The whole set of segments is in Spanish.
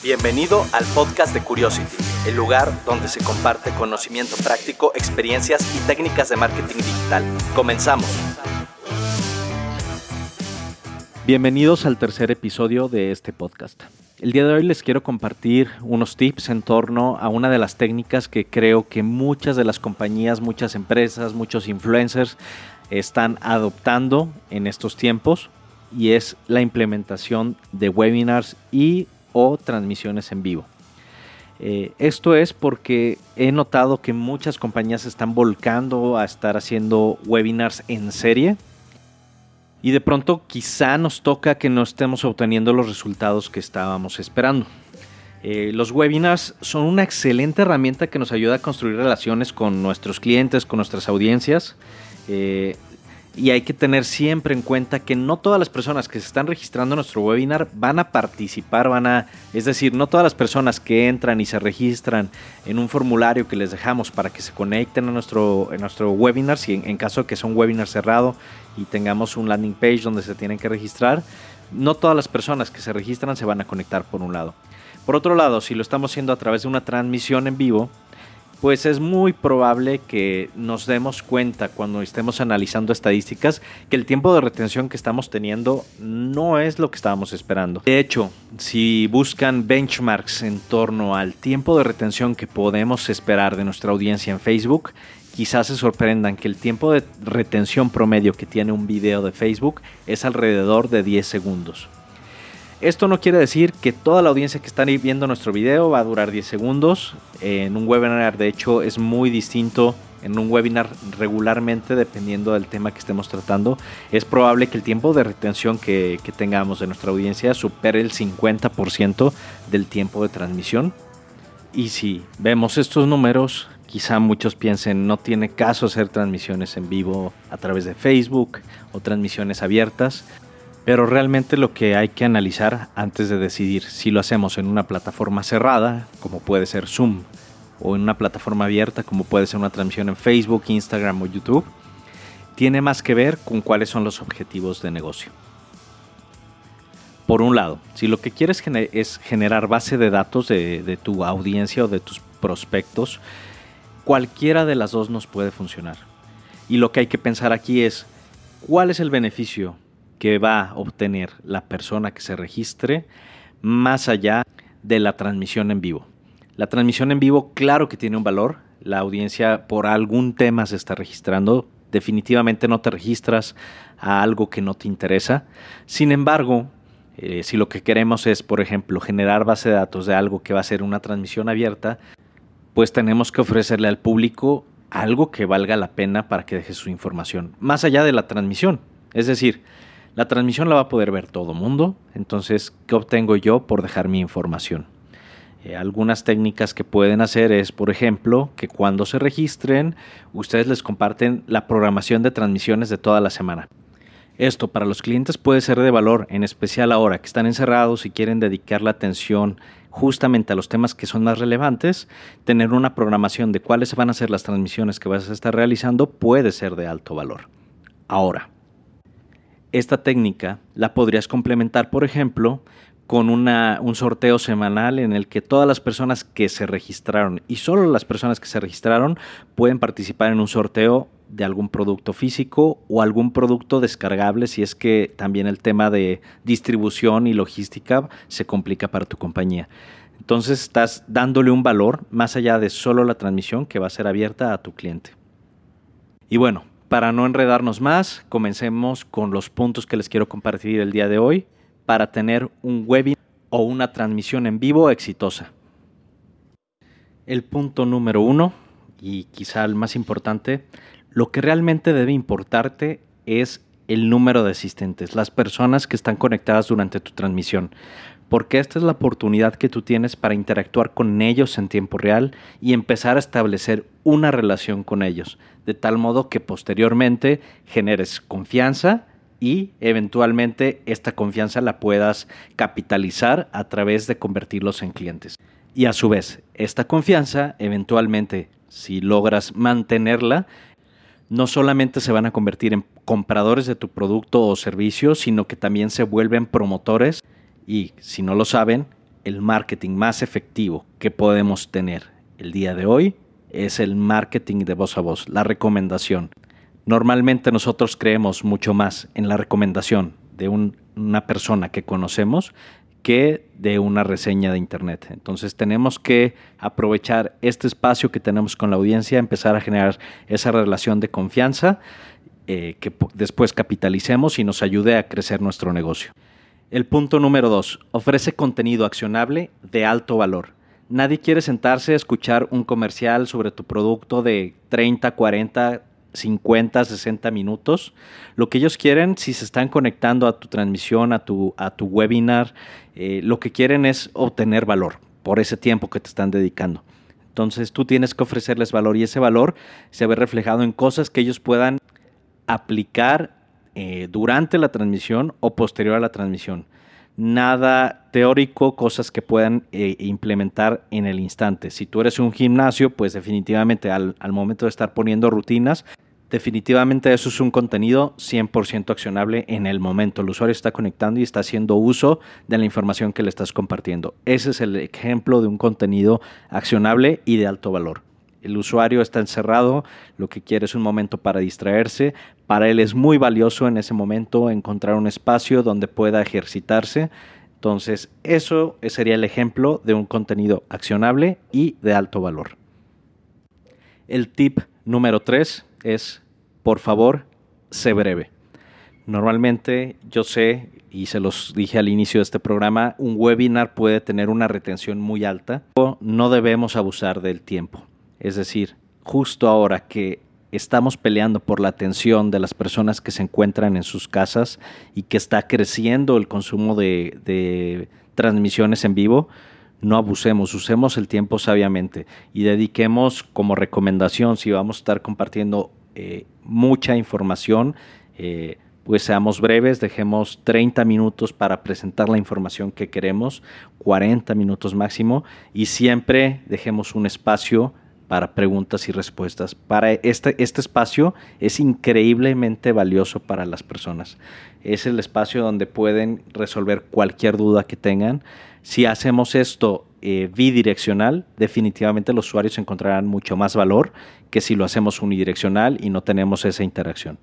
Bienvenido al podcast de Curiosity, el lugar donde se comparte conocimiento práctico, experiencias y técnicas de marketing digital. Comenzamos. Bienvenidos al tercer episodio de este podcast. El día de hoy les quiero compartir unos tips en torno a una de las técnicas que creo que muchas de las compañías, muchas empresas, muchos influencers están adoptando en estos tiempos y es la implementación de webinars y o transmisiones en vivo. Eh, esto es porque he notado que muchas compañías están volcando a estar haciendo webinars en serie y de pronto quizá nos toca que no estemos obteniendo los resultados que estábamos esperando. Eh, los webinars son una excelente herramienta que nos ayuda a construir relaciones con nuestros clientes, con nuestras audiencias. Eh, y hay que tener siempre en cuenta que no todas las personas que se están registrando en nuestro webinar van a participar, van a, es decir, no todas las personas que entran y se registran en un formulario que les dejamos para que se conecten a nuestro, en nuestro webinar, si en, caso de que sea un webinar cerrado y tengamos un landing page donde se tienen que registrar, no todas las personas que se registran se van a conectar por un lado. Por otro lado, si lo estamos haciendo a través de una transmisión en vivo, pues es muy probable que nos demos cuenta cuando estemos analizando estadísticas que el tiempo de retención que estamos teniendo no es lo que estábamos esperando. De hecho, si buscan benchmarks en torno al tiempo de retención que podemos esperar de nuestra audiencia en Facebook, quizás se sorprendan que el tiempo de retención promedio que tiene un video de Facebook es alrededor de 10 segundos. Esto no quiere decir que toda la audiencia que está viendo nuestro video va a durar 10 segundos. En un webinar, de hecho, es muy distinto. En un webinar regularmente, dependiendo del tema que estemos tratando, es probable que el tiempo de retención que, que tengamos de nuestra audiencia supere el 50% del tiempo de transmisión. Y si vemos estos números, quizá muchos piensen no tiene caso hacer transmisiones en vivo a través de Facebook o transmisiones abiertas. Pero realmente lo que hay que analizar antes de decidir si lo hacemos en una plataforma cerrada, como puede ser Zoom, o en una plataforma abierta, como puede ser una transmisión en Facebook, Instagram o YouTube, tiene más que ver con cuáles son los objetivos de negocio. Por un lado, si lo que quieres es generar base de datos de, tu audiencia o de tus prospectos, cualquiera de las dos nos puede funcionar. Y lo que hay que pensar aquí es, ¿cuál es el beneficio que va a obtener la persona que se registre más allá de la transmisión en vivo. La transmisión en vivo, claro que tiene un valor. La audiencia por algún tema se está registrando. Definitivamente no te registras a algo que no te interesa. Sin embargo, eh, si lo que queremos es, por ejemplo, generar base de datos de algo que va a ser una transmisión abierta, pues tenemos que ofrecerle al público algo que valga la pena para que deje su información, más allá de la transmisión. Es decir, la transmisión la va a poder ver todo mundo, entonces, ¿qué obtengo yo por dejar mi información? Eh, algunas técnicas que pueden hacer es, por ejemplo, que cuando se registren, ustedes les comparten la programación de transmisiones de toda la semana. Esto para los clientes puede ser de valor, en especial ahora que están encerrados y quieren dedicar la atención justamente a los temas que son más relevantes, tener una programación de cuáles van a ser las transmisiones que vas a estar realizando puede ser de alto valor. Ahora, esta técnica la podrías complementar, por ejemplo, con un sorteo semanal en el que todas las personas que se registraron y solo las personas que se registraron pueden participar en un sorteo de algún producto físico o algún producto descargable si es que también el tema de distribución y logística se complica para tu compañía. Entonces estás dándole un valor más allá de solo la transmisión que va a ser abierta a tu cliente. Y bueno, para no enredarnos más, comencemos con los puntos que les quiero compartir el día de hoy para tener un webinar o una transmisión en vivo exitosa. El punto número uno, y quizá el más importante, lo que realmente debe importarte es el número de asistentes, las personas que están conectadas durante tu transmisión porque esta es la oportunidad que tú tienes para interactuar con ellos en tiempo real y empezar a establecer una relación con ellos, de tal modo que posteriormente generes confianza y eventualmente esta confianza la puedas capitalizar a través de convertirlos en clientes. Y a su vez, esta confianza, eventualmente, si logras mantenerla, no solamente se van a convertir en compradores de tu producto o servicio, sino que también se vuelven promotores y si no lo saben, el marketing más efectivo que podemos tener el día de hoy es el marketing de voz a voz, la recomendación. Normalmente nosotros creemos mucho más en la recomendación de una persona que conocemos que de una reseña de internet. Entonces tenemos que aprovechar este espacio que tenemos con la audiencia, empezar a generar esa relación de confianza eh, que después capitalicemos y nos ayude a crecer nuestro negocio. El punto número dos, ofrece contenido accionable de alto valor. Nadie quiere sentarse a escuchar un comercial sobre tu producto de 30, 40, 50, 60 minutos. Lo que ellos quieren, si se están conectando a tu transmisión, a tu, a tu webinar, eh, lo que quieren es obtener valor por ese tiempo que te están dedicando. Entonces tú tienes que ofrecerles valor y ese valor se ve reflejado en cosas que ellos puedan aplicar eh, durante la transmisión o posterior a la transmisión. Nada teórico, cosas que puedan eh, implementar en el instante. Si tú eres un gimnasio, pues definitivamente al, al momento de estar poniendo rutinas, definitivamente eso es un contenido 100% accionable en el momento. El usuario está conectando y está haciendo uso de la información que le estás compartiendo. Ese es el ejemplo de un contenido accionable y de alto valor. El usuario está encerrado, lo que quiere es un momento para distraerse. Para él es muy valioso en ese momento encontrar un espacio donde pueda ejercitarse. Entonces, eso sería el ejemplo de un contenido accionable y de alto valor. El tip número 3 es, por favor, sé breve. Normalmente yo sé, y se los dije al inicio de este programa, un webinar puede tener una retención muy alta. No debemos abusar del tiempo. Es decir, justo ahora que estamos peleando por la atención de las personas que se encuentran en sus casas y que está creciendo el consumo de, transmisiones en vivo, no abusemos, usemos el tiempo sabiamente y dediquemos como recomendación, si vamos a estar compartiendo eh, mucha información, eh, pues seamos breves, dejemos 30 minutos para presentar la información que queremos, 40 minutos máximo, y siempre dejemos un espacio para preguntas y respuestas. Para este, este espacio es increíblemente valioso para las personas. Es el espacio donde pueden resolver cualquier duda que tengan. Si hacemos esto eh, bidireccional, definitivamente los usuarios encontrarán mucho más valor que si lo hacemos unidireccional y no tenemos esa interacción.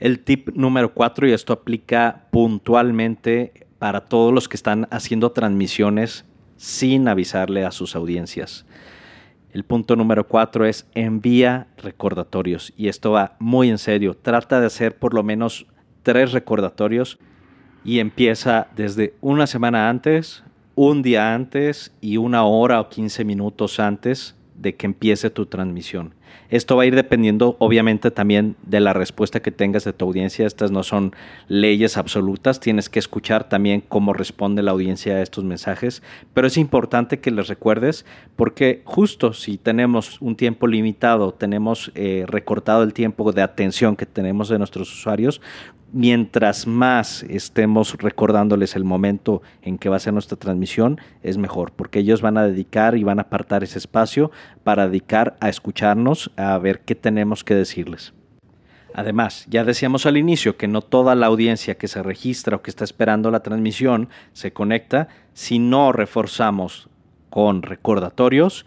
El tip número cuatro, y esto aplica puntualmente para todos los que están haciendo transmisiones sin avisarle a sus audiencias. El punto número cuatro es envía recordatorios. Y esto va muy en serio. Trata de hacer por lo menos tres recordatorios y empieza desde una semana antes, un día antes y una hora o 15 minutos antes de que empiece tu transmisión. Esto va a ir dependiendo obviamente también de la respuesta que tengas de tu audiencia. Estas no son leyes absolutas, tienes que escuchar también cómo responde la audiencia a estos mensajes, pero es importante que les recuerdes porque justo si tenemos un tiempo limitado, tenemos eh, recortado el tiempo de atención que tenemos de nuestros usuarios, mientras más estemos recordándoles el momento en que va a ser nuestra transmisión, es mejor, porque ellos van a dedicar y van a apartar ese espacio para dedicar a escucharnos, a ver qué tenemos que decirles. Además, ya decíamos al inicio que no toda la audiencia que se registra o que está esperando la transmisión se conecta. Si no reforzamos con recordatorios,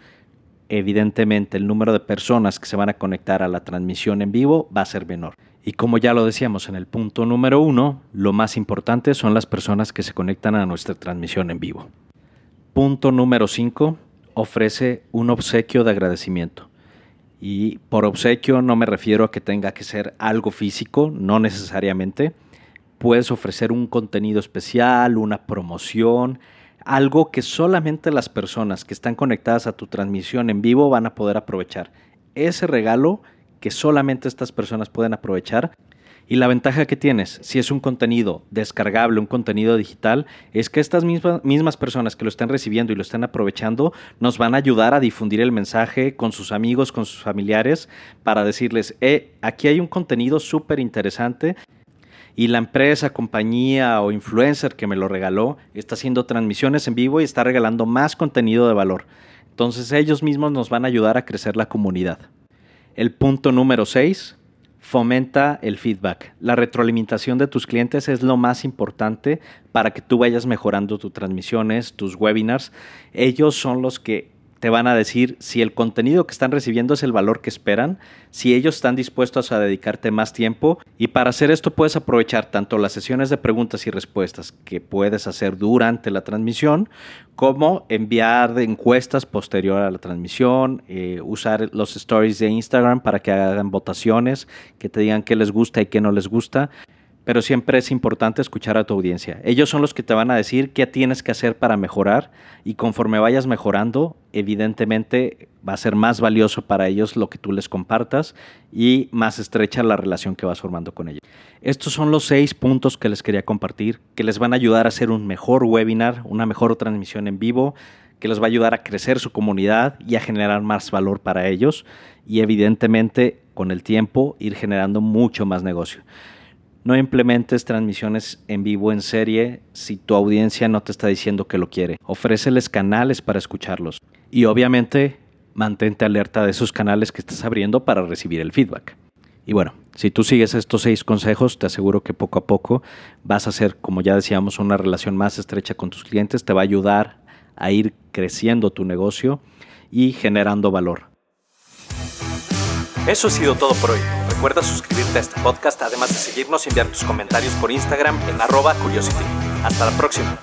evidentemente el número de personas que se van a conectar a la transmisión en vivo va a ser menor. Y como ya lo decíamos en el punto número uno, lo más importante son las personas que se conectan a nuestra transmisión en vivo. Punto número cinco, ofrece un obsequio de agradecimiento. Y por obsequio no me refiero a que tenga que ser algo físico, no necesariamente. Puedes ofrecer un contenido especial, una promoción, algo que solamente las personas que están conectadas a tu transmisión en vivo van a poder aprovechar. Ese regalo que solamente estas personas pueden aprovechar. Y la ventaja que tienes, si es un contenido descargable, un contenido digital, es que estas mismas, personas que lo están recibiendo y lo están aprovechando nos van a ayudar a difundir el mensaje con sus amigos, con sus familiares, para decirles, eh, aquí hay un contenido súper interesante y la empresa, compañía o influencer que me lo regaló está haciendo transmisiones en vivo y está regalando más contenido de valor. Entonces ellos mismos nos van a ayudar a crecer la comunidad. El punto número 6, fomenta el feedback. La retroalimentación de tus clientes es lo más importante para que tú vayas mejorando tus transmisiones, tus webinars. Ellos son los que te van a decir si el contenido que están recibiendo es el valor que esperan, si ellos están dispuestos a dedicarte más tiempo. Y para hacer esto puedes aprovechar tanto las sesiones de preguntas y respuestas que puedes hacer durante la transmisión como enviar encuestas posterior a la transmisión, eh, usar los stories de Instagram para que hagan votaciones, que te digan qué les gusta y qué no les gusta pero siempre es importante escuchar a tu audiencia. Ellos son los que te van a decir qué tienes que hacer para mejorar y conforme vayas mejorando, evidentemente va a ser más valioso para ellos lo que tú les compartas y más estrecha la relación que vas formando con ellos. Estos son los seis puntos que les quería compartir, que les van a ayudar a hacer un mejor webinar, una mejor transmisión en vivo, que les va a ayudar a crecer su comunidad y a generar más valor para ellos y evidentemente con el tiempo ir generando mucho más negocio. No implementes transmisiones en vivo en serie si tu audiencia no te está diciendo que lo quiere. Ofréceles canales para escucharlos. Y obviamente mantente alerta de esos canales que estás abriendo para recibir el feedback. Y bueno, si tú sigues estos seis consejos, te aseguro que poco a poco vas a hacer, como ya decíamos, una relación más estrecha con tus clientes, te va a ayudar a ir creciendo tu negocio y generando valor. Eso ha sido todo por hoy. Recuerda suscribirte a este podcast, además de seguirnos y enviar tus comentarios por Instagram en arroba curiosity. Hasta la próxima.